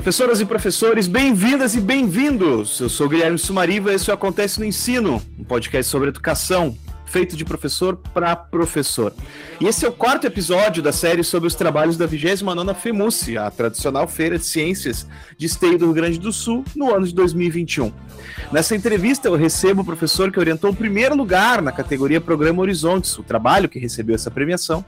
Professoras e professores, bem-vindas e bem-vindos! Eu sou Guilherme Sumariva e isso Acontece no Ensino, um podcast sobre educação, feito de professor para professor. E esse é o quarto episódio da série sobre os trabalhos da 29ª FEMUSE, a tradicional feira de ciências de esteio do Rio Grande do Sul, no ano de 2021. Nessa entrevista eu recebo o professor que orientou o primeiro lugar na categoria Programa Horizontes, o trabalho que recebeu essa premiação,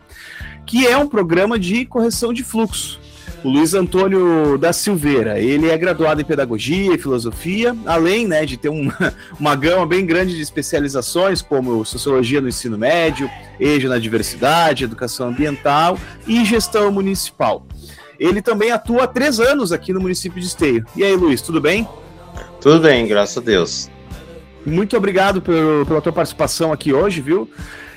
que é um programa de correção de fluxo o Luiz Antônio da Silveira. Ele é graduado em Pedagogia e Filosofia, além né, de ter uma, uma gama bem grande de especializações, como Sociologia no Ensino Médio, EJA na Diversidade, Educação Ambiental e Gestão Municipal. Ele também atua há três anos aqui no município de Esteio. E aí, Luiz, tudo bem? Tudo bem, graças a Deus. Muito obrigado pela tua participação aqui hoje, viu?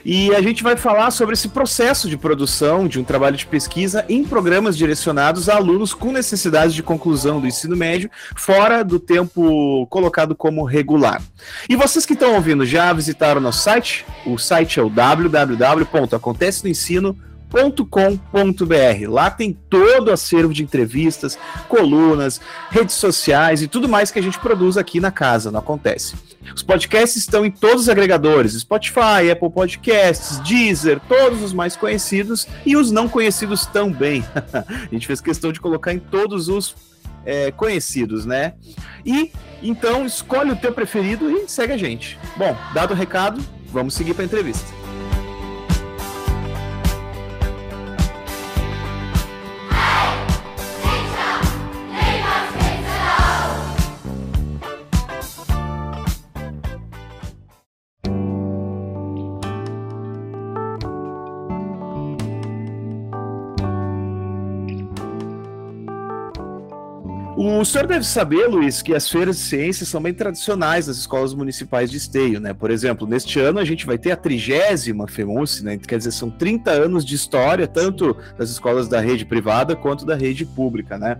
E a gente vai falar sobre esse processo de produção de um trabalho de pesquisa em programas direcionados a alunos com necessidades de conclusão do ensino médio, fora do tempo colocado como regular. E vocês que estão ouvindo já visitaram nosso site? O site é o www.acontecenoensino.com com.br Lá tem todo o acervo de entrevistas, colunas, redes sociais e tudo mais que a gente produz aqui na casa, não acontece. Os podcasts estão em todos os agregadores: Spotify, Apple Podcasts, Deezer, todos os mais conhecidos e os não conhecidos também. a gente fez questão de colocar em todos os é, conhecidos, né? E então escolhe o teu preferido e segue a gente. Bom, dado o recado, vamos seguir para a entrevista. O senhor deve saber, Luiz, que as feiras de ciências são bem tradicionais nas escolas municipais de esteio, né? Por exemplo, neste ano a gente vai ter a trigésima FEMUS, né? Quer dizer, são 30 anos de história, tanto das escolas da rede privada quanto da rede pública, né?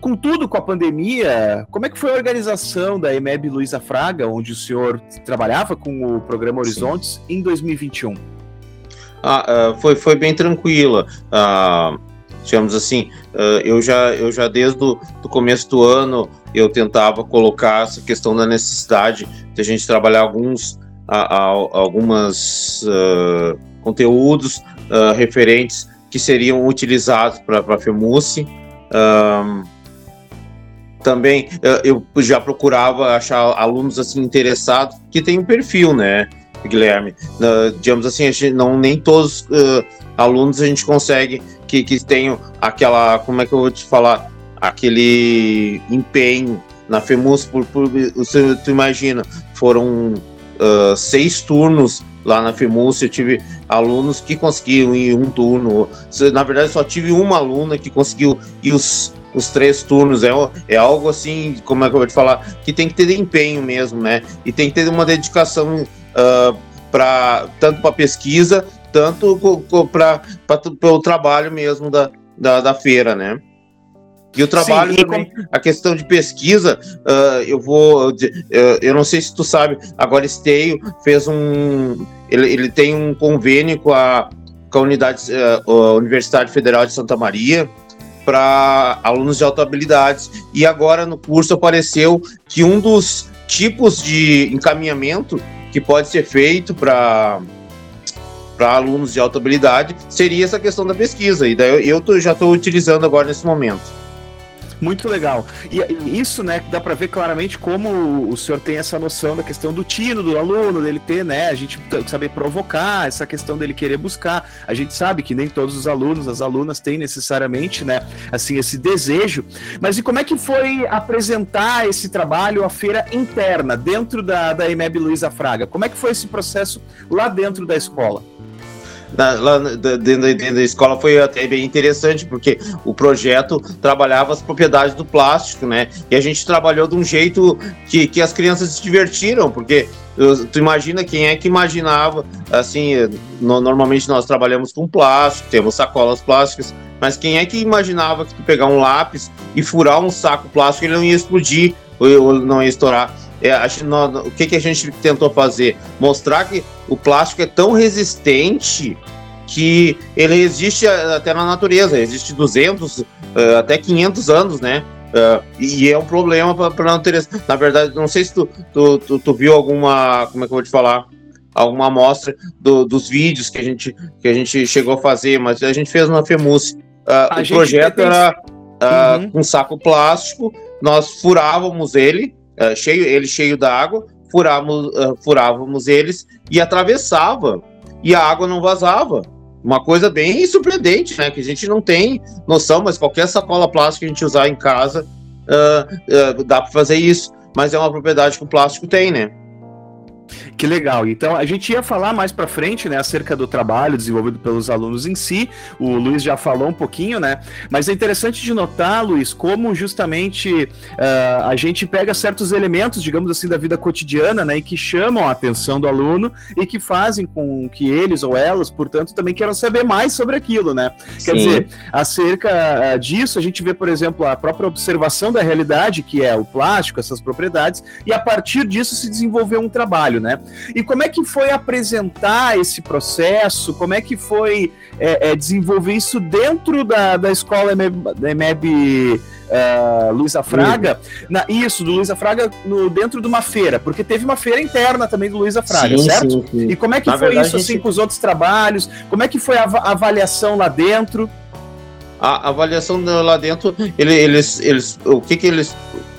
Contudo, com a pandemia, como é que foi a organização da EMEB Luiza Fraga, onde o senhor trabalhava com o programa Horizontes, Sim. em 2021? Ah, uh, foi, foi bem tranquila. Uh digamos assim, uh, eu já eu já desde o do começo do ano eu tentava colocar essa questão da necessidade de a gente trabalhar alguns a, a, algumas uh, conteúdos uh, referentes que seriam utilizados para a FEMUSE. também eu já procurava achar alunos assim interessados que têm um perfil, né, Guilherme? digamos assim, não nem todos alunos a gente consegue que, que tenham aquela, como é que eu vou te falar, aquele empenho na FEMUS, por, por, você, tu imagina, foram uh, seis turnos lá na FEMUS, eu tive alunos que conseguiram ir um turno, na verdade só tive uma aluna que conseguiu ir os, os três turnos, é, é algo assim, como é que eu vou te falar, que tem que ter empenho mesmo, né, e tem que ter uma dedicação uh, para tanto para pesquisa tanto para o trabalho mesmo da, da, da, feira, né? E o trabalho Sim, também, a questão de pesquisa, uh, eu vou, uh, eu não sei se tu sabe, agora Esteio fez um, ele, ele tem um convênio com a, com a, unidade, uh, a Universidade Federal de Santa Maria para alunos de alta habilidades e agora no curso apareceu que um dos tipos de encaminhamento que pode ser feito para para alunos de alta habilidade seria essa questão da pesquisa. E daí eu, eu tô, já estou utilizando agora nesse momento. Muito legal. E, isso, né, dá para ver claramente como o senhor tem essa noção da questão do tino do aluno, dele ter, né, a gente saber provocar, essa questão dele querer buscar. A gente sabe que nem todos os alunos, as alunas têm necessariamente, né, assim, esse desejo. Mas e como é que foi apresentar esse trabalho à feira interna, dentro da, da EMEB Luiza Fraga? Como é que foi esse processo lá dentro da escola? Na, lá dentro, dentro, da escola foi até bem interessante, porque o projeto trabalhava as propriedades do plástico, né? E a gente trabalhou de um jeito que, que as crianças se divertiram, porque tu imagina quem é que imaginava, assim, no, normalmente nós trabalhamos com plástico, temos sacolas plásticas, mas quem é que imaginava que tu pegar um lápis e furar um saco plástico ele não ia explodir ou não ia estourar? É, o que, que a gente tentou fazer? Mostrar que o plástico é tão resistente que ele existe até na natureza, existe 200 uh, até 500 anos, né? Uh, e é um problema para a natureza. Na verdade, não sei se tu, tu, tu, tu, viu alguma, como é que eu vou te falar, alguma amostra do, dos vídeos que a, gente, que a gente chegou a fazer, mas a gente fez na FEMUS. Uh, o projeto era uh, uhum. um saco plástico, nós furávamos ele, cheio, ele cheio d'água, furávamos, furávamos eles e atravessava, e a água não vazava. Uma coisa bem surpreendente, né? Que a gente não tem noção, mas qualquer sacola plástica que a gente usar em casa uh, uh, dá para fazer isso. Mas é uma propriedade que o plástico tem, né? Que legal. Então, a gente ia falar mais para frente, né, acerca do trabalho desenvolvido pelos alunos em si. O Luiz já falou um pouquinho, né? Mas é interessante de notar, Luiz, como justamente uh, a gente pega certos elementos, digamos assim, da vida cotidiana, né, e que chamam a atenção do aluno e que fazem com que eles ou elas, portanto, também queiram saber mais sobre aquilo, né? Sim. Quer dizer, acerca uh, disso, a gente vê, por exemplo, a própria observação da realidade, que é o plástico, essas propriedades, e a partir disso se desenvolveu um trabalho, né? E como é que foi apresentar esse processo? Como é que foi é, é, desenvolver isso dentro da, da escola EMEB uh, Luísa Fraga? Na, isso, do Luísa Fraga no, dentro de uma feira, porque teve uma feira interna também do Luísa Fraga, sim, certo? Sim, sim. E como é que Na foi verdade, isso assim gente... com os outros trabalhos? Como é que foi a, a avaliação lá dentro? A avaliação lá dentro, eles, eles, o que que eles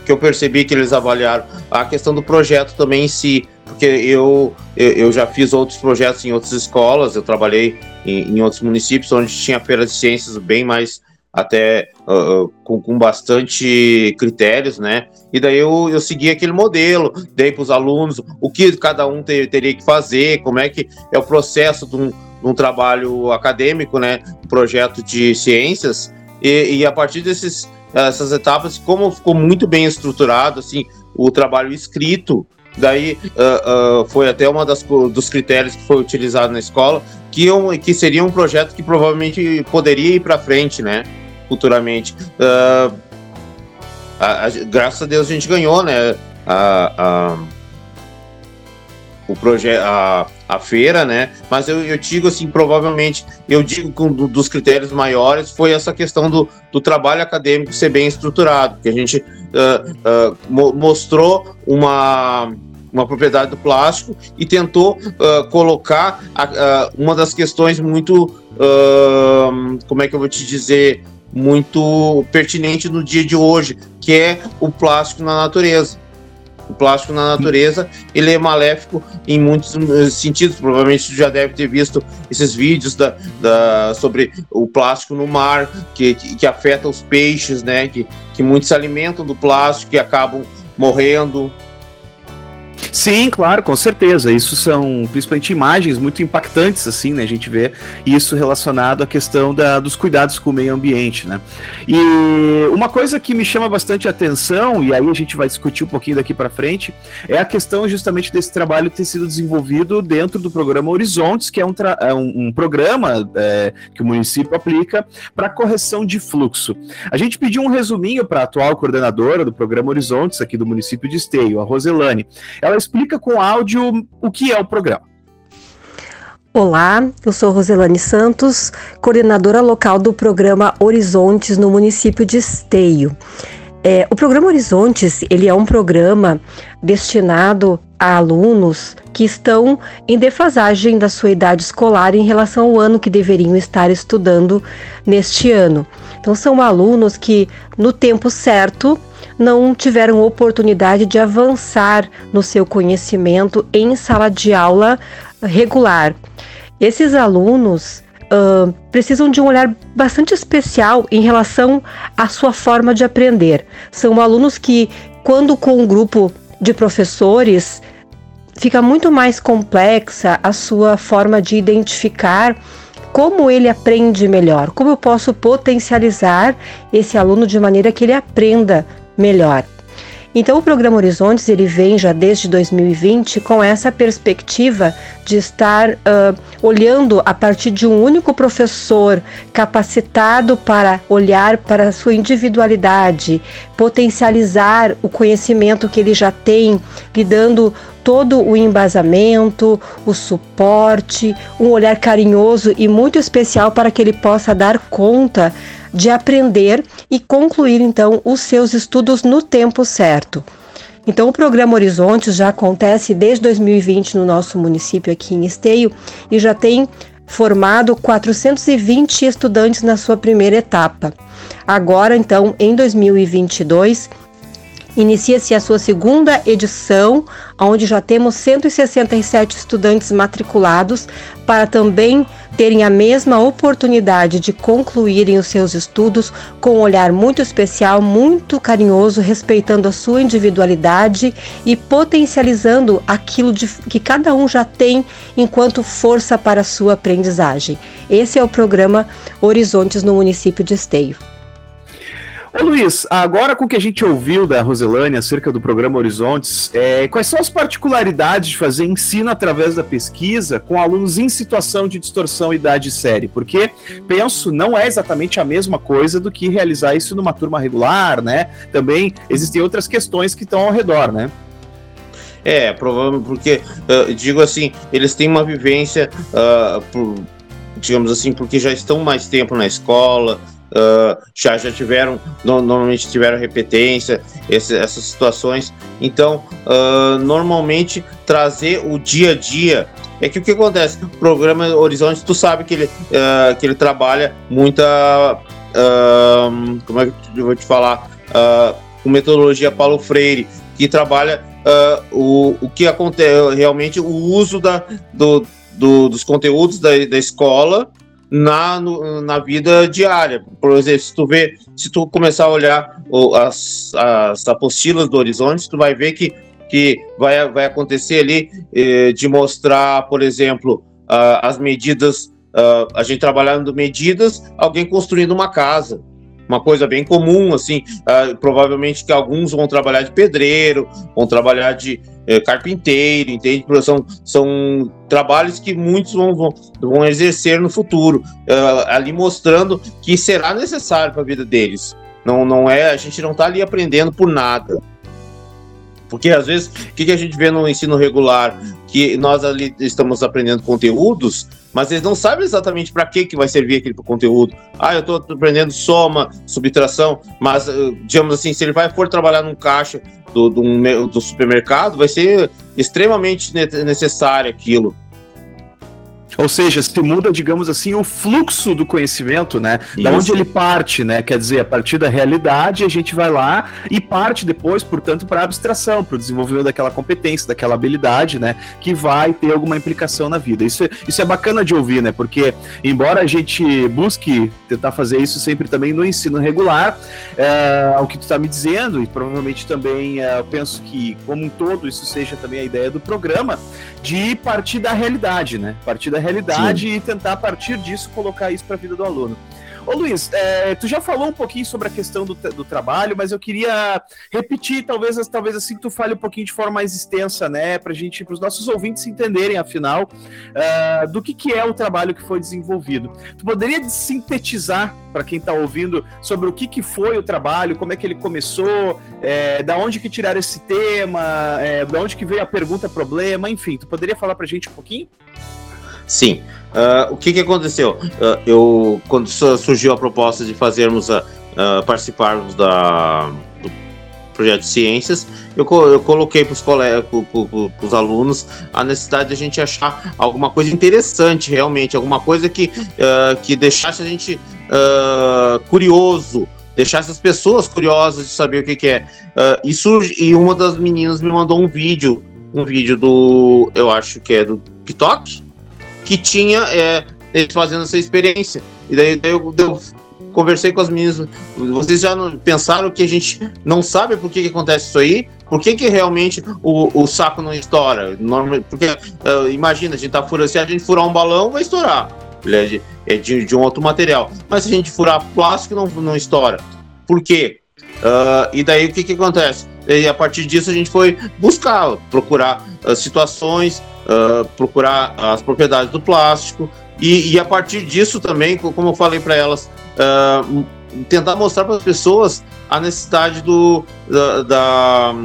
que eu percebi que eles avaliaram a questão do projeto também em si, porque eu, eu, eu já fiz outros projetos em outras escolas, eu trabalhei em, em, outros municípios onde tinha feira de ciências bem mais até uh, com, com bastante critérios, né? E daí eu, eu segui aquele modelo, dei para os alunos o que cada um ter, teria que fazer, como é que é o processo de um, de um trabalho acadêmico, né? Um projeto de ciências, e, e a partir desses essas etapas, como ficou muito bem estruturado, assim, o trabalho escrito, daí uh, uh, foi até uma das dos critérios que foi utilizado na escola, que, um, que seria um projeto que provavelmente poderia ir para frente, né, futuramente. Uh, a, a, graças a Deus a gente ganhou, né, a, a o projeto, a, a feira, né? Mas eu, eu digo assim, provavelmente, eu digo que um dos critérios maiores foi essa questão do, do trabalho acadêmico ser bem estruturado, que a gente uh, uh, mo mostrou uma uma propriedade do plástico e tentou uh, colocar uma das questões muito, como é que eu vou te dizer, muito pertinente no dia de hoje, que é o plástico na natureza o plástico na natureza, ele é maléfico em muitos eh, sentidos. Provavelmente você já deve ter visto esses vídeos da, da sobre o plástico no mar, que, que, que, afeta os peixes, né? Que, que muitos se alimentam do plástico e acabam morrendo. Sim, claro, com certeza. Isso são principalmente imagens muito impactantes, assim, né? A gente vê isso relacionado à questão da, dos cuidados com o meio ambiente, né? E uma coisa que me chama bastante atenção, e aí a gente vai discutir um pouquinho daqui para frente, é a questão justamente desse trabalho ter sido desenvolvido dentro do programa Horizontes, que é um, é um, um programa é, que o município aplica para correção de fluxo. A gente pediu um resuminho para a atual coordenadora do programa Horizontes aqui do município de Esteio, a Roselane. Ela explica com áudio o que é o programa. Olá, eu sou Roselane Santos, coordenadora local do programa Horizontes no município de Esteio. É, o programa Horizontes ele é um programa destinado a alunos que estão em defasagem da sua idade escolar em relação ao ano que deveriam estar estudando neste ano. Então são alunos que no tempo certo não tiveram oportunidade de avançar no seu conhecimento em sala de aula regular. Esses alunos uh, precisam de um olhar bastante especial em relação à sua forma de aprender. São alunos que, quando com um grupo de professores, fica muito mais complexa a sua forma de identificar como ele aprende melhor, como eu posso potencializar esse aluno de maneira que ele aprenda melhor. Então, o programa Horizontes ele vem já desde 2020 com essa perspectiva de estar uh, olhando a partir de um único professor capacitado para olhar para a sua individualidade, potencializar o conhecimento que ele já tem, lhe dando todo o embasamento, o suporte, um olhar carinhoso e muito especial para que ele possa dar conta de aprender e concluir então os seus estudos no tempo certo. Então, o programa Horizontes já acontece desde 2020 no nosso município aqui em Esteio e já tem formado 420 estudantes na sua primeira etapa. Agora, então, em 2022, Inicia-se a sua segunda edição, onde já temos 167 estudantes matriculados para também terem a mesma oportunidade de concluírem os seus estudos com um olhar muito especial, muito carinhoso, respeitando a sua individualidade e potencializando aquilo de, que cada um já tem enquanto força para a sua aprendizagem. Esse é o programa Horizontes no município de Esteio. Ô Luiz, agora com o que a gente ouviu da Roselane acerca do programa Horizontes, é, quais são as particularidades de fazer ensino através da pesquisa com alunos em situação de distorção idade série? Porque, penso, não é exatamente a mesma coisa do que realizar isso numa turma regular, né? Também existem outras questões que estão ao redor, né? É, provavelmente porque, uh, digo assim, eles têm uma vivência, uh, por, digamos assim, porque já estão mais tempo na escola, uh, já, já tiveram, no, normalmente tiveram repetência, esse, essas situações. Então, uh, normalmente trazer o dia a dia. É que o que acontece? O programa Horizonte, tu sabe que ele, uh, que ele trabalha muita. como é que eu vou te falar? com metodologia Paulo Freire, que trabalha o, o que acontece realmente o uso da, do, do, dos conteúdos da, da escola na, no, na vida diária. Por exemplo, se tu vê, se tu começar a olhar o, as, as apostilas do Horizonte, tu vai ver que, que vai, vai acontecer ali eh, de mostrar, por exemplo, uh, as medidas, uh, a gente trabalhando medidas, alguém construindo uma casa uma coisa bem comum, assim, uh, provavelmente que alguns vão trabalhar de pedreiro, vão trabalhar de uh, carpinteiro, entende? São, são trabalhos que muitos vão, vão, vão exercer no futuro, uh, ali mostrando que será necessário para a vida deles. Não, não é, a gente não está ali aprendendo por nada. Porque às vezes, o que, que a gente vê no ensino regular? Que nós ali estamos aprendendo conteúdos, mas eles não sabem exatamente para que, que vai servir aquele conteúdo. Ah, eu estou aprendendo soma, subtração, mas, eh, digamos assim, se ele vai for trabalhar num caixa do, do, do supermercado, vai ser extremamente necessário aquilo. Ou seja, se muda, digamos assim, o fluxo do conhecimento, né? Isso. Da onde ele parte, né? Quer dizer, a partir da realidade, a gente vai lá e parte depois, portanto, para a abstração, para o desenvolvimento daquela competência, daquela habilidade, né? Que vai ter alguma implicação na vida. Isso, é, isso é bacana de ouvir, né? Porque, embora a gente busque tentar fazer isso sempre também no ensino regular, é, o que tu está me dizendo, e provavelmente também é, eu penso que, como um todo, isso seja também a ideia do programa, de partir da realidade, né? Partir da realidade Sim. e tentar, a partir disso, colocar isso para a vida do aluno. Ô Luiz, é, tu já falou um pouquinho sobre a questão do, do trabalho, mas eu queria repetir, talvez, talvez assim tu fale um pouquinho de forma mais extensa, né, para gente, para os nossos ouvintes entenderem, afinal, uh, do que, que é o trabalho que foi desenvolvido. Tu poderia sintetizar para quem está ouvindo sobre o que, que foi o trabalho, como é que ele começou, é, da onde que tiraram esse tema, é, da onde que veio a pergunta problema, enfim, tu poderia falar para a gente um pouquinho? Sim. Uh, o que, que aconteceu? Uh, eu, quando surgiu a proposta de fazermos a, uh, participarmos da, do projeto de ciências, eu, eu coloquei para os colegas, para os alunos, a necessidade de a gente achar alguma coisa interessante, realmente, alguma coisa que, que deixasse a gente curioso, deixasse as pessoas curiosas de saber o que, que é. e, surge, e uma das meninas me mandou um vídeo, um vídeo do, eu acho que é do TikTok, que tinha é, eles fazendo essa experiência. E daí, daí eu, eu, conversei com as meninas. Vocês já pensaram que a gente não sabe por que, que acontece isso aí? Por que, que realmente o, o saco não estoura? porque uh, imagina, a gente tá furando, se a gente furar um balão, vai estourar. Ele é de, é de, de um outro material. Mas se a gente furar plástico, não, não estoura. Por quê? Uh, e daí o que, que acontece? E a partir disso a gente foi buscar, procurar uh, situações, uh, procurar as propriedades do plástico e, e, a partir disso também, como eu falei para elas, uh, tentar mostrar para as pessoas a necessidade do, da, da,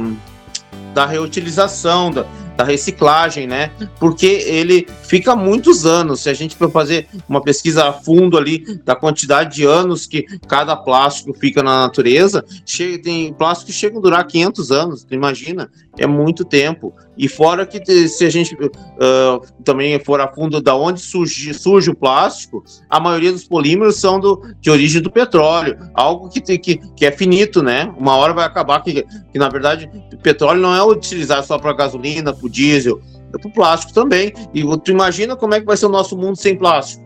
da reutilização, da, da reciclagem, né? Porque ele fica muitos anos. Se a gente for fazer uma pesquisa a fundo ali da quantidade de anos que cada plástico fica na natureza, chega, tem plásticos que chegam a durar 500 anos, imagina? É muito tempo. E fora que se a gente uh, também for a fundo da onde surge, surge o plástico, a maioria dos polímeros são do, de origem do petróleo, algo que, que, que é finito, né? Uma hora vai acabar que, que na verdade, petróleo não é utilizado só para gasolina, para diesel, é para o plástico também. E tu imagina como é que vai ser o nosso mundo sem plástico?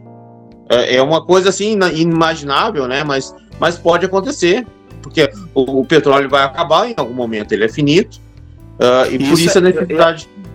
É, é uma coisa assim inimaginável, né? Mas, mas pode acontecer, porque o, o petróleo vai acabar em algum momento, ele é finito, uh, e isso por isso a é- necessidade. É,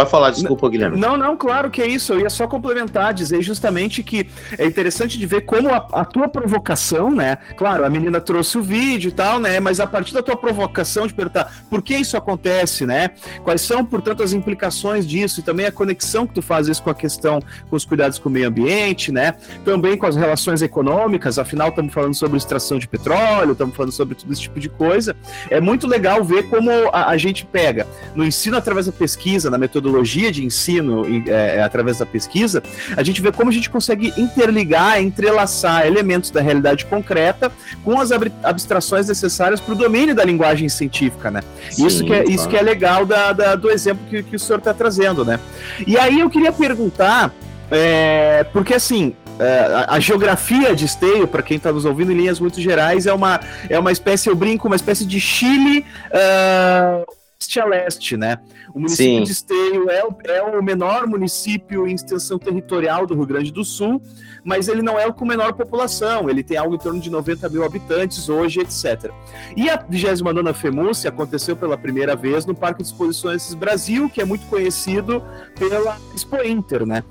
Pode falar, desculpa, Guilherme. Não, não, claro que é isso. Eu ia só complementar, dizer justamente que é interessante de ver como a, a, tua provocação, né? Claro, a menina trouxe o vídeo e tal, né? Mas a partir da tua provocação de perguntar por que isso acontece, né? Quais são, portanto, as implicações disso e também a conexão que tu fazes com a questão, com os cuidados com o meio ambiente, né? Também com as relações econômicas, afinal, estamos falando sobre extração de petróleo, estamos falando sobre tudo esse tipo de coisa. É muito legal ver como a, a gente pega no ensino através da pesquisa, na metodologia metodologia de ensino é, é, através da pesquisa, a gente vê como a gente consegue interligar, entrelaçar elementos da realidade concreta com as abstrações necessárias para o domínio da linguagem científica, né? Sim, isso, que é, claro. isso que é legal da, da do exemplo que, que o senhor está trazendo, né? E aí eu queria perguntar, é, porque assim, é, a, geografia de Esteio, para quem está nos ouvindo em linhas muito gerais, é uma, é uma espécie, eu brinco, uma espécie de Chile uh, oeste a leste, né? O município Sim. de Esteio é o, é o menor município em extensão territorial do Rio Grande do Sul, mas ele não é o com menor população, ele tem algo em torno de 90 mil habitantes hoje, etc. E a 29 FEMUSE aconteceu pela primeira vez no Parque de Exposições Brasil, que é muito conhecido pela Expo Inter, né?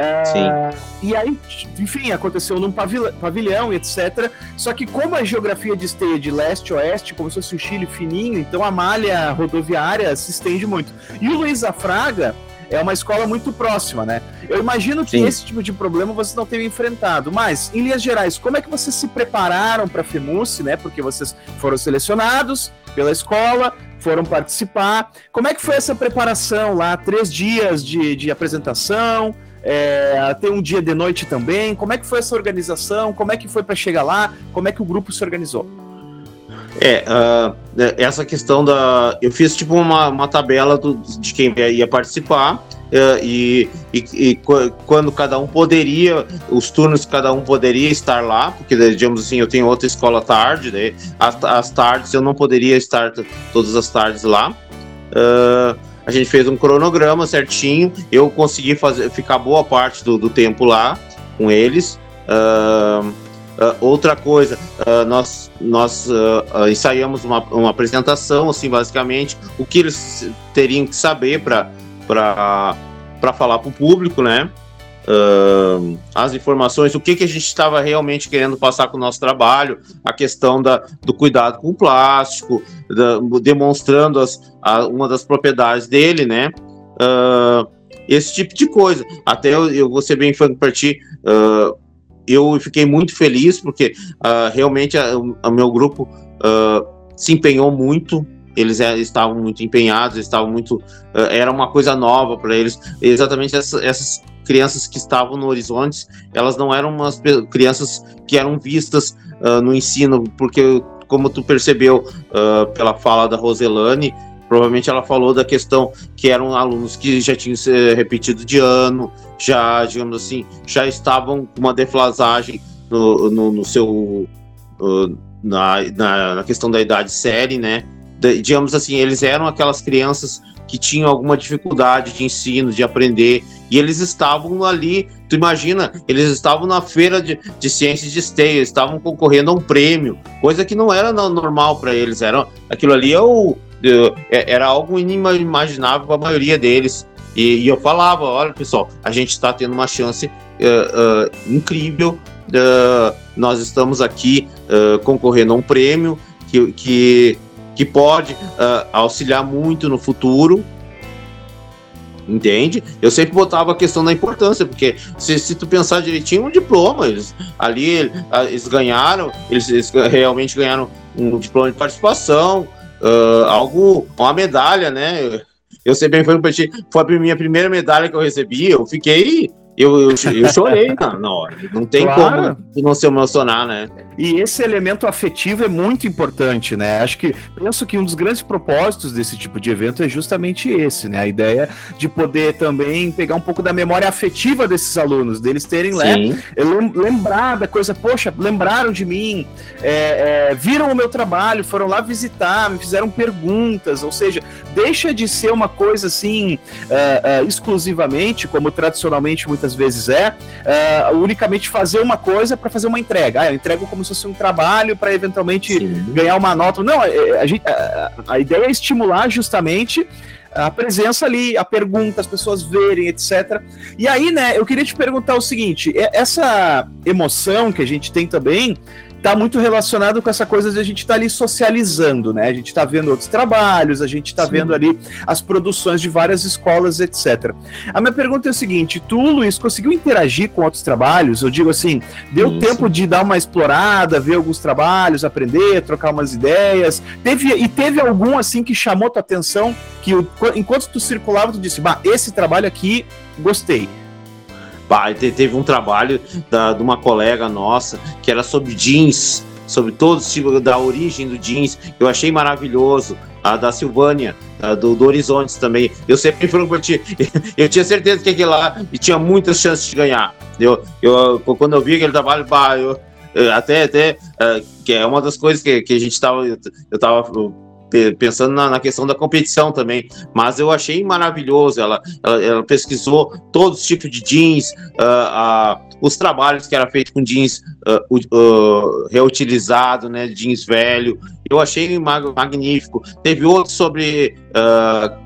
É, e aí, enfim, aconteceu num pavilhão, etc. Só que como a geografia de esteia de leste a oeste, como se fosse o Chile fininho, então a malha rodoviária se estende muito. E o Luiz Afraga é uma escola muito próxima, né? Eu imagino que Sim. esse tipo de problema vocês não tenham enfrentado, mas, em linhas gerais, como é que vocês se prepararam para a né? Porque vocês foram selecionados pela escola, foram participar. Como é que foi essa preparação lá? Três dias de, de apresentação, é, tem um dia de noite também. Como é que foi essa organização? Como é que foi para chegar lá? Como é que o grupo se organizou? É, uh, essa questão da. Eu fiz tipo uma, uma tabela do, de quem ia participar. Uh, e, e, e, quando cada um poderia, os turnos que cada um poderia estar lá, porque digamos assim, eu tenho outra escola tarde, né? as, as tardes eu não poderia estar todas as tardes lá. Uh, a gente fez um cronograma certinho. Eu consegui fazer, ficar boa parte do, do tempo lá com eles. Uh, uh, outra coisa, uh, nós, nós ensaiamos uma, uma apresentação, assim, basicamente, o que eles teriam que saber para falar para o público, né? Uh, as informações, o que, que a gente estava realmente querendo passar com o nosso trabalho, a questão da, do cuidado com o plástico, da, demonstrando as, a, uma das propriedades dele, né? Uh, esse tipo de coisa. Até eu, eu vou ser bem franco para ti, uh, eu fiquei muito feliz porque uh, realmente o meu grupo uh, se empenhou muito. Eles é, estavam muito empenhados, estavam muito. Uh, era uma coisa nova para eles. Exatamente essa, essas crianças que estavam no Horizonte, elas não eram umas crianças que eram vistas uh, no ensino, porque, como tu percebeu uh, pela fala da Roselane, provavelmente ela falou da questão que eram alunos que já tinham se repetido de ano, já, digamos assim, já estavam com uma deflasagem no, no, no seu. Uh, na, na, na, questão da idade série, né? Digamos assim, eles eram aquelas crianças que tinham alguma dificuldade de ensino, de aprender, e eles estavam ali, tu imagina, eles estavam na feira de, de ciências de esteio, estavam concorrendo a um prêmio, coisa que não era normal para eles, era, aquilo ali é o, é, era algo inimaginável para a maioria deles. E, e, eu falava, olha pessoal, a gente está tendo uma chance uh, uh, incrível, uh, nós estamos aqui concorrendo a um prêmio que, que, que pode auxiliar muito no futuro, entende? Eu sempre botava a questão da importância, porque se, se tu pensar direitinho, um diploma, eles, ali eles ganharam, eles, eles realmente ganharam um diploma de participação, uh, algo, uma medalha, né? eu fui pra ti, foi a minha primeira medalha que eu recebi, eu fiquei eu, eu, eu chorei na, na hora. Não tem claro. como não se emocionar, né? E esse elemento afetivo é muito importante, né? Acho que penso que um dos grandes propósitos desse tipo de evento é justamente esse, né? A ideia de poder também pegar um pouco da memória afetiva desses alunos, deles terem lem lembrar da coisa, poxa, lembraram de mim, é, é, viram o meu trabalho, foram lá visitar, me fizeram perguntas, ou seja, deixa de ser uma coisa assim é, é exclusivamente, como tradicionalmente muitas muitas vezes é, uh, unicamente fazer uma coisa para fazer uma entrega. Ah, eu entrego como se fosse um trabalho para eventualmente Sim. ganhar uma nota. Não, é, é, a, gente, a, a ideia é estimular justamente a presença ali, a pergunta, as pessoas verem, etc. E aí, né, eu queria te perguntar o seguinte: essa emoção que a gente tem também tá muito relacionado com essa coisa de a gente estar tá ali socializando, né? A gente está vendo outros trabalhos, a gente está vendo ali as produções de várias escolas, etc. A minha pergunta é o seguinte: tu, Luiz, conseguiu interagir com outros trabalhos? Eu digo assim, deu Isso. tempo de dar uma explorada, ver alguns trabalhos, aprender, trocar umas ideias? Teve e teve algum assim que chamou tua atenção que enquanto tu circulava tu disse, bah, esse trabalho aqui gostei teve um trabalho da, de uma colega nossa que era sobre jeans, sobre todos os tipos da origem do jeans. Eu achei maravilhoso. A da Silvânia, a do, do Horizontes também. Eu sempre fui por ti. Eu tinha certeza que aquele lá tinha muitas chances de ganhar. Eu, eu, quando eu vi aquele trabalho, bah, eu, até, até uh, que é uma das coisas que, que a gente estava. Eu, eu tava pensando na, na, questão da competição também, mas eu achei maravilhoso. Ela, ela, ela pesquisou todos os tipos de jeans, uh, uh, os trabalhos que era feito com jeans uh, reutilizado, né, jeans velho. Eu achei mag magnífico. Teve outro sobre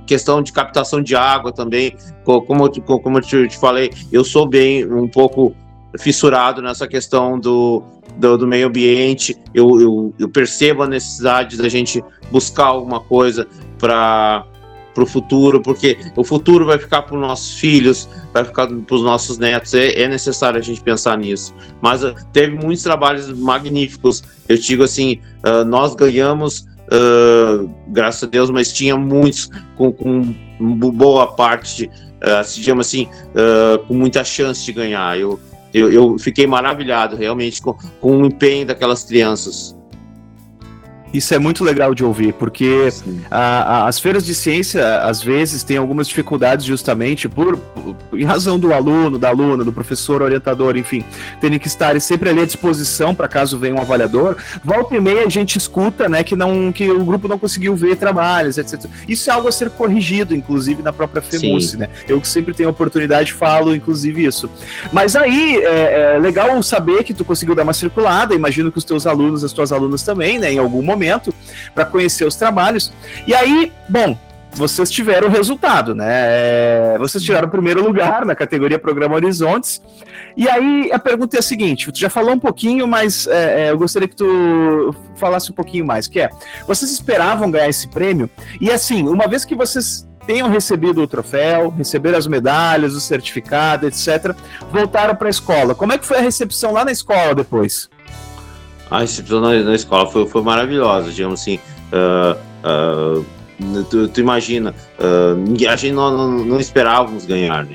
questão de captação de água também. Como, como eu te, te falei, eu sou bem um pouco fissurado nessa questão do, do, do meio ambiente. Eu, eu, eu, percebo a necessidade da gente buscar alguma coisa para para o futuro, porque o futuro vai ficar para os nossos filhos, vai ficar para os nossos netos. É, é, necessário a gente pensar nisso. Mas uh, teve muitos trabalhos magníficos. Eu digo assim, uh, nós ganhamos, uh, graças a Deus, mas tinha muitos com, com boa parte, uh, se chama assim, com muita chance de ganhar. Eu eu, eu fiquei maravilhado realmente com, com o empenho daquelas crianças. Isso é muito legal de ouvir, porque a, a, as feiras de ciência, às vezes, têm algumas dificuldades justamente por, por, em razão do aluno, da aluna, do professor, orientador, enfim, terem que estar sempre ali à disposição para caso venha um avaliador. Volta e meia a gente escuta, né, que, não, que o grupo não conseguiu ver trabalhos, etc. Isso é algo a ser corrigido, inclusive, na própria FEMUSE, né? Eu que sempre tenho oportunidade falo, inclusive, isso. Mas aí, é, é legal saber que tu conseguiu dar uma circulada, imagino que os teus alunos, as tuas alunas também, né, em algum momento, momento para conhecer os trabalhos. E aí, bom, vocês tiveram o resultado, né? É, vocês tiraram o primeiro lugar na categoria Programa Horizontes. E aí a pergunta é a seguinte: tu já falou um pouquinho, mas é, é, eu gostaria que tu falasse um pouquinho mais. Que é, vocês esperavam ganhar esse prêmio? E assim, uma vez que vocês tenham recebido o troféu, receberam as medalhas, o certificado, etc., voltaram para a escola. Como é que foi a recepção lá na escola depois? A recepção na, na escola foi, foi maravilhosa, digamos assim. Uh, uh, tu, tu, imagina, uh, a gente não, não, não esperávamos ganhar.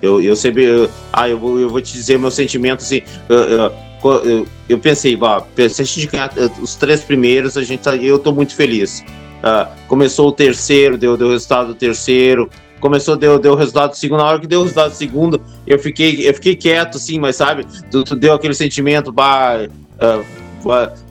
Eu, eu sempre. Eu, ah, eu vou, eu vou te dizer meu sentimento assim. eu, eu pensei, bah, se a gente ganhar os três primeiros, a gente tá, eu tô muito feliz. começou o terceiro, deu, deu o resultado do terceiro, começou, deu, deu o resultado do segundo. Na hora que deu resultado do segundo, eu fiquei, eu fiquei quieto, assim, mas sabe, tu, tu deu aquele sentimento, bah, uh,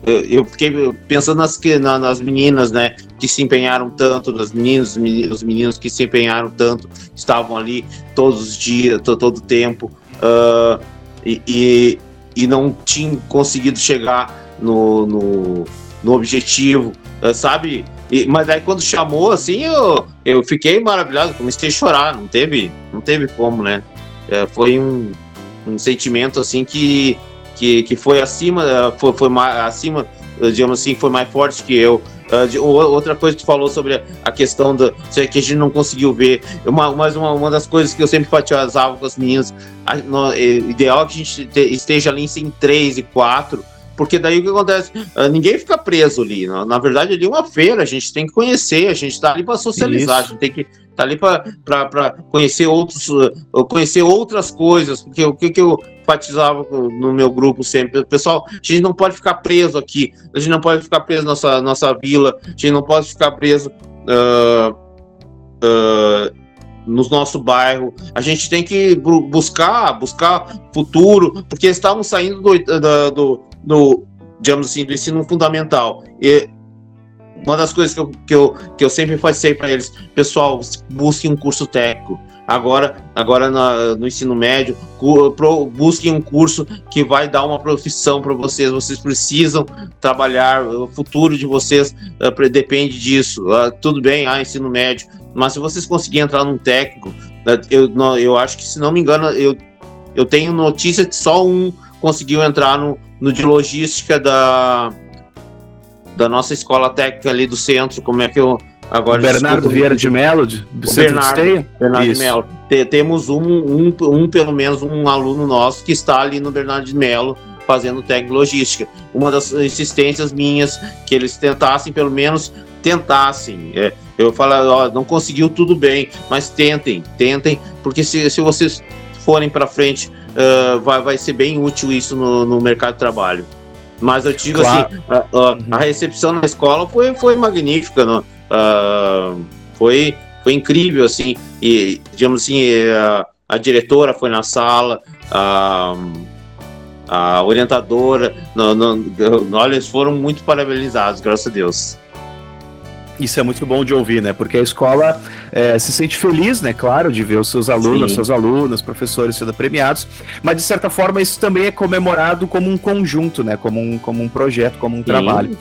eu fiquei pensando nas, nas meninas, né, que se empenharam tanto, das meninas, os meninos que se empenharam tanto, estavam ali todos os dias, todo o tempo, uh, e, e, e, não tinham conseguido chegar no, no, no objetivo, uh, sabe? E, mas aí quando chamou, assim, eu, eu fiquei maravilhado, comecei a chorar, não teve, não teve como, né? É, foi um, um sentimento, assim, que que, que foi acima, foi, foi mais, acima, digamos assim, foi mais forte que eu. De, outra coisa que tu falou sobre a questão da que a gente não conseguiu ver, uma, mas uma, uma das coisas que eu sempre enfatizava com as meninas, a, no, é ideal que a gente te, esteja ali em 3 e 4, porque daí o que acontece? Uh, ninguém fica preso ali. Na, na, verdade, ali é uma feira, a gente tem que conhecer, a gente está ali para socializar, Isso. a gente tem que tá ali para conhecer outros conhecer outras coisas porque o que, que eu enfatizava no meu grupo sempre pessoal a gente não pode ficar preso aqui a gente não pode ficar preso nossa nossa vila a gente não pode ficar preso uh, uh, no nosso bairro. A gente tem que buscar, buscar futuro, porque estavam saindo do, do, do, digamos assim, do ensino fundamental. E uma das coisas que eu, que eu, que eu sempre passei para eles, pessoal, busquem um curso técnico. Agora, agora na, no ensino médio, pro, busquem um curso que vai dar uma profissão para vocês. Vocês precisam trabalhar, o futuro de vocês uh, depende disso. Uh, tudo bem, ah, ensino médio, mas se vocês conseguirem entrar num técnico, né, eu, eu acho que, se não me engano, eu, eu tenho notícia que só um conseguiu entrar no, no de logística da, da nossa escola técnica ali do centro, como é que eu. Agora Bernardo Vieira de Melo, de Bernardo, Bernardo de Melo. Temos um, um, um, pelo menos um aluno nosso que está ali no Bernardo de Melo fazendo técnico logística. Uma das insistências minhas que eles tentassem pelo menos tentassem. É, eu falo, ó, não conseguiu tudo bem, mas tentem, tentem, porque se, se vocês forem para frente, uh, vai, vai ser bem útil isso no, no mercado de trabalho. Mas eu digo claro. assim, a, a, a, uhum. recepção na escola foi, foi magnífica, não? Uh, foi, foi incrível, assim, e, digamos assim, a, a diretora foi na sala, a, a orientadora, no, no, olha, eles foram muito parabenizados, graças a Deus. Isso é muito bom de ouvir, né? Porque a escola é, se sente feliz, né? Claro, de ver os seus alunos, Sim. seus alunos, professores sendo premiados, mas de certa forma isso também é comemorado como um conjunto, né? Como um, como um projeto, como um Sim. trabalho.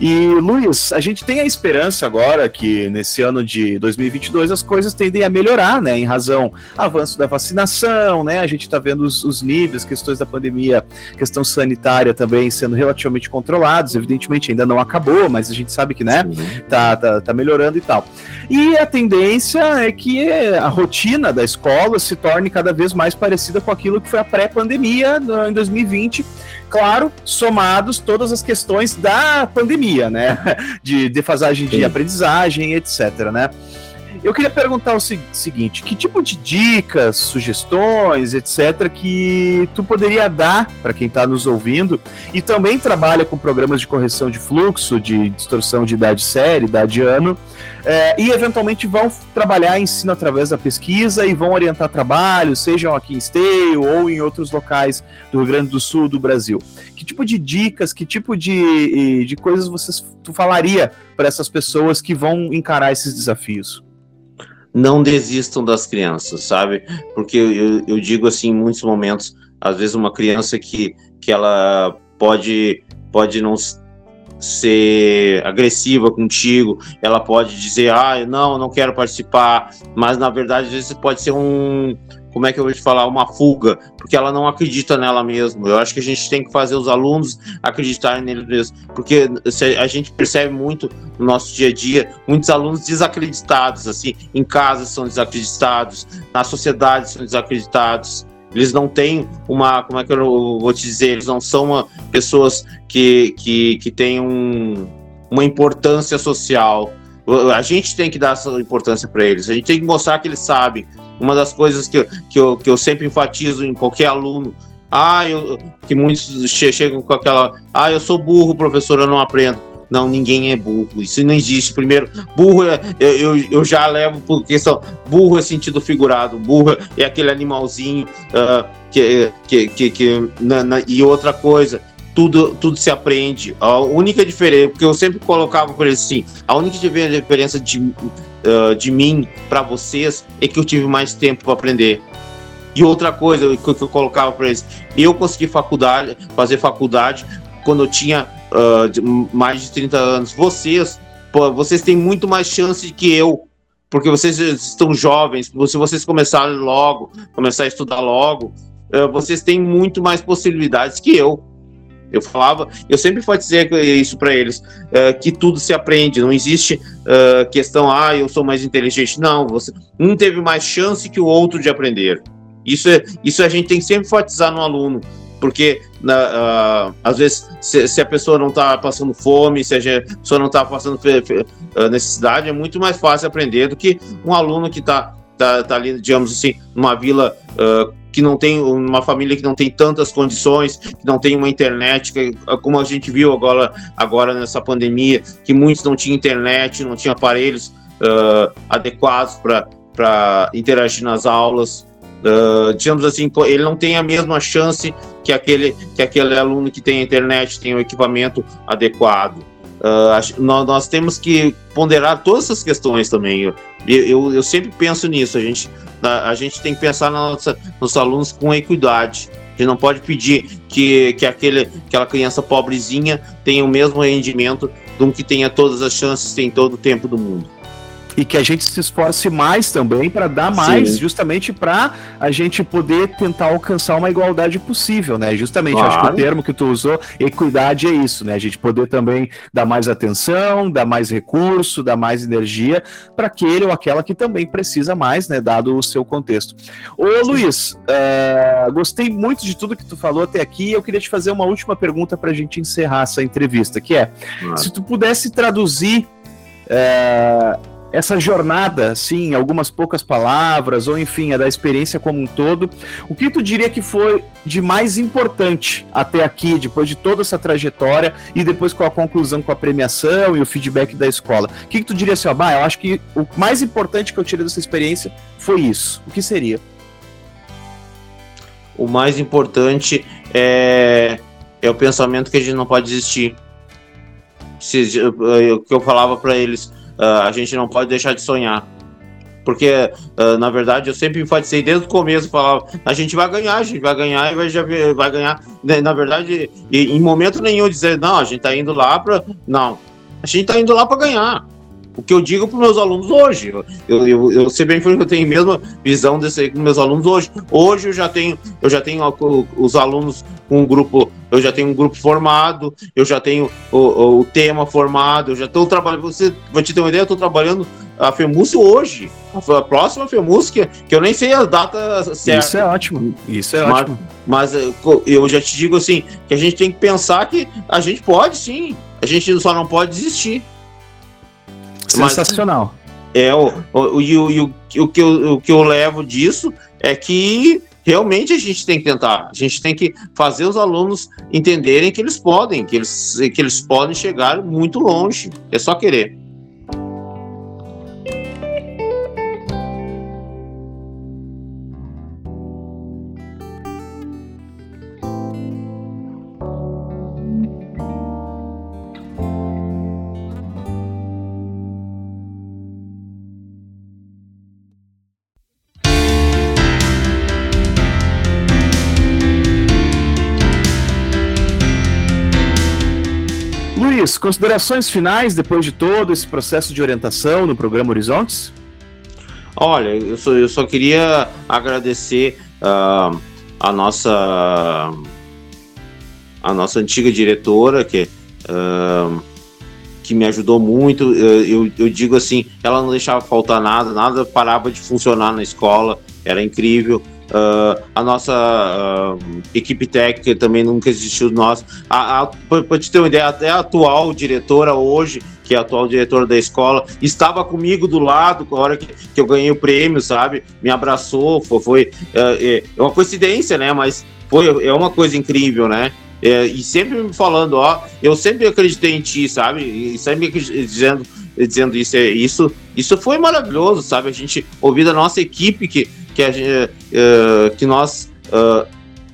E, Luiz, a gente tem a esperança agora que nesse ano de 2022 as coisas tendem a melhorar, né? Em razão avanço da vacinação, né? A gente está vendo os, os, níveis, questões da pandemia, questão sanitária também sendo relativamente controlados. Evidentemente ainda não acabou, mas a gente sabe que, né? Tá, tá, tá melhorando e tal. E a tendência é que a rotina da escola se torne cada vez mais parecida com aquilo que foi a pré-pandemia em 2020 claro, somados todas as questões da pandemia, né? De defasagem de aprendizagem, etc, né? Eu queria perguntar o seguinte: que tipo de dicas, sugestões, etc., que tu poderia dar para quem está nos ouvindo e também trabalha com programas de correção de fluxo, de distorção de idade série, idade ano, é, e eventualmente vão trabalhar ensino através da pesquisa e vão orientar trabalho, sejam aqui em Esteio ou em outros locais do Rio Grande do Sul do Brasil. Que tipo de dicas, que tipo de, de coisas vocês, tu falaria para essas pessoas que vão encarar esses desafios? Não desistam das crianças, sabe? Porque eu, eu, digo assim, em muitos momentos, às vezes uma criança que, que ela pode, pode não ser agressiva contigo, ela pode dizer, ah, não, não quero participar, mas na verdade às vezes pode ser um, como é que eu vou te falar, uma fuga, porque ela não acredita nela mesma. Eu acho que a gente tem que fazer os alunos acreditarem neles mesmos, porque a gente percebe muito no nosso dia a dia, muitos alunos desacreditados, assim, em casa são desacreditados, na sociedade são desacreditados. Eles não têm uma, como é que eu vou te dizer, eles não são uma, pessoas que, que, que têm um, uma importância social. A gente tem que dar essa importância para eles, a gente tem que mostrar que eles sabem, uma das coisas que, que, eu, que eu sempre enfatizo em qualquer aluno, ah, eu, que muitos chegam com aquela, ah, eu sou burro, professor, eu não aprendo. Não, ninguém é burro. Isso não existe. Primeiro, burro é, eu, eu, eu já levo por questão. Burro é sentido figurado. Burro é aquele animalzinho uh, que, que, que, que na, na, e outra coisa. Tudo, tudo se aprende. A única diferença, porque eu sempre colocava por assim, a única diferença de, uh, de mim para vocês é que eu tive mais tempo para aprender. E outra coisa que, eu colocava para eles, eu consegui faculdade, fazer faculdade quando eu tinha uh, de, mais de 30 anos. Vocês, pô, vocês têm muito mais chance que eu, porque vocês estão jovens. Se vocês começarem logo, começar a estudar logo, uh, vocês têm muito mais possibilidades que eu. Eu falava, eu sempre fui dizer isso para eles, uh, que tudo se aprende, não existe uh, questão, ah, eu sou mais inteligente. Não, você, um teve mais chance que o outro de aprender. Isso, é, isso a gente tem que sempre enfatizar no aluno, porque uh, às vezes, se, se, a pessoa não está passando fome, se a pessoa não está passando necessidade, é muito mais fácil aprender do que um aluno que está tá, tá ali, digamos assim, numa vila uh, que não tem uma família que não tem tantas condições, que não tem uma internet, que, como a gente viu agora, agora nessa pandemia, que muitos não tinham internet, não tinham aparelhos uh, adequados para interagir nas aulas. Uh, digamos assim, ele não tem a mesma chance que aquele, que aquele aluno que tem internet, tem o equipamento adequado. Uh, nós, nós, temos que ponderar todas essas questões também. Eu, eu, eu sempre penso nisso. A gente, a, a gente tem que pensar na nossa, nos alunos com equidade. A gente não pode pedir que, que aquele, aquela criança pobrezinha tenha o mesmo rendimento de um que tenha todas as chances, tem todo o tempo do mundo e que a gente se esforce mais também para dar mais, Sim. justamente para a gente poder tentar alcançar uma igualdade possível, né? Justamente, claro. acho que o termo que tu usou, equidade, é isso, né? A gente poder também dar mais atenção, dar mais recurso, dar mais energia para aquele ou aquela que também precisa mais, né? Dado o seu contexto. Ô Luiz, é, gostei muito de tudo que tu falou até aqui. Eu queria te fazer uma última pergunta para a gente encerrar essa entrevista, que é: se tu pudesse traduzir é, essa jornada, assim, algumas poucas palavras, ou enfim, a da experiência como um todo, o que tu diria que foi de mais importante até aqui, depois de toda essa trajetória e depois com a conclusão com a premiação e o feedback da escola? O que, que tu diria assim, ó, bah, eu acho que o mais importante que eu tirei dessa experiência foi isso. O que seria? O mais importante é, é o pensamento que a gente não pode desistir. O que eu falava para eles, uh, a gente não pode deixar de sonhar. Porque, uh, na verdade, eu sempre enfatizei desde o começo, falava, a gente vai ganhar, a gente vai ganhar e vai, já, vai ganhar. Na verdade, em momento nenhum dizer, não, a gente está indo lá para. Não, a gente está indo lá para ganhar o que eu digo para os meus alunos hoje. Eu, eu, eu sei bem que eu tenho a mesma visão desse aí com meus alunos hoje. Hoje eu já tenho, eu já tenho os alunos com um grupo, eu já tenho um grupo formado, eu já tenho o, o tema formado, eu já estou trabalhando. Você vai te ter uma ideia, eu estou trabalhando a FEMUS hoje. A próxima FEMUS, que, que eu nem sei a data certa. Isso é ótimo. Isso é mas, ótimo. Mas eu já te digo assim, que a gente tem que pensar que a gente pode sim. A gente só não pode desistir. Sensacional. É, o, o, o, o, o, que eu, o que eu levo disso é que realmente a gente tem que tentar, a gente tem que fazer os alunos entenderem que eles podem, que eles, que eles podem chegar muito longe. É só querer. Luiz, considerações finais depois de todo esse processo de orientação no programa Horizontes? Olha, eu só, eu só queria agradecer uh, a nossa a nossa antiga diretora que uh, que me ajudou muito. Eu, eu, digo assim, ela não deixava faltar nada, nada parava de funcionar na escola, era incrível. Uh, a nossa uh, equipe técnica também nunca existiu nós. Para te ter uma ideia, até a atual diretora hoje, que é a atual diretora da escola, estava comigo do lado na hora que, que eu ganhei o prêmio, sabe? Me abraçou, foi, foi uh, é uma coincidência, né? Mas foi, é uma coisa incrível, né? É, e sempre me falando, ó, eu sempre acreditei em ti, sabe? E sempre dizendo, dizendo isso, é, isso, isso foi maravilhoso, sabe? A gente ouvir da nossa equipe que que, a, uh, que nós uh,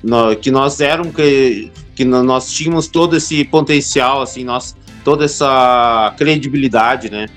no, que nós eram que, que nós tínhamos todo esse potencial assim nós toda essa credibilidade né?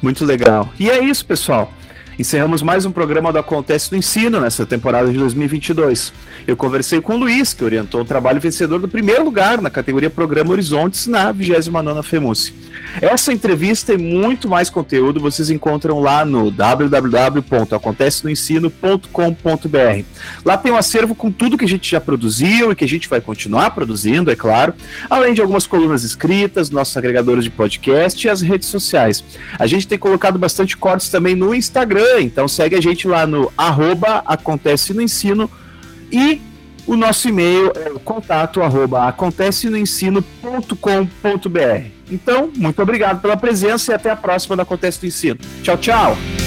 Muito legal. E é isso pessoal Encerramos mais um programa do Acontece no Ensino nessa temporada de 2022. Eu conversei com o Luiz, que orientou o trabalho vencedor do primeiro lugar na categoria Programa Horizontes na 29ª FEMUSE. Essa entrevista e muito mais conteúdo vocês encontram lá no www.acontecenoensino.com.br. Lá tem um acervo com tudo que a gente já produziu e que a gente vai continuar produzindo, é claro, além de algumas colunas escritas, nossos agregadores de podcast e as redes sociais. A gente tem colocado bastante cortes também no Instagram, então segue a gente lá no arroba Acontece no Ensino e O nosso e-mail é o contato arroba acontece no ensino.com.br. Então, muito obrigado pela presença e até a próxima do Acontece no Ensino. Tchau, tchau!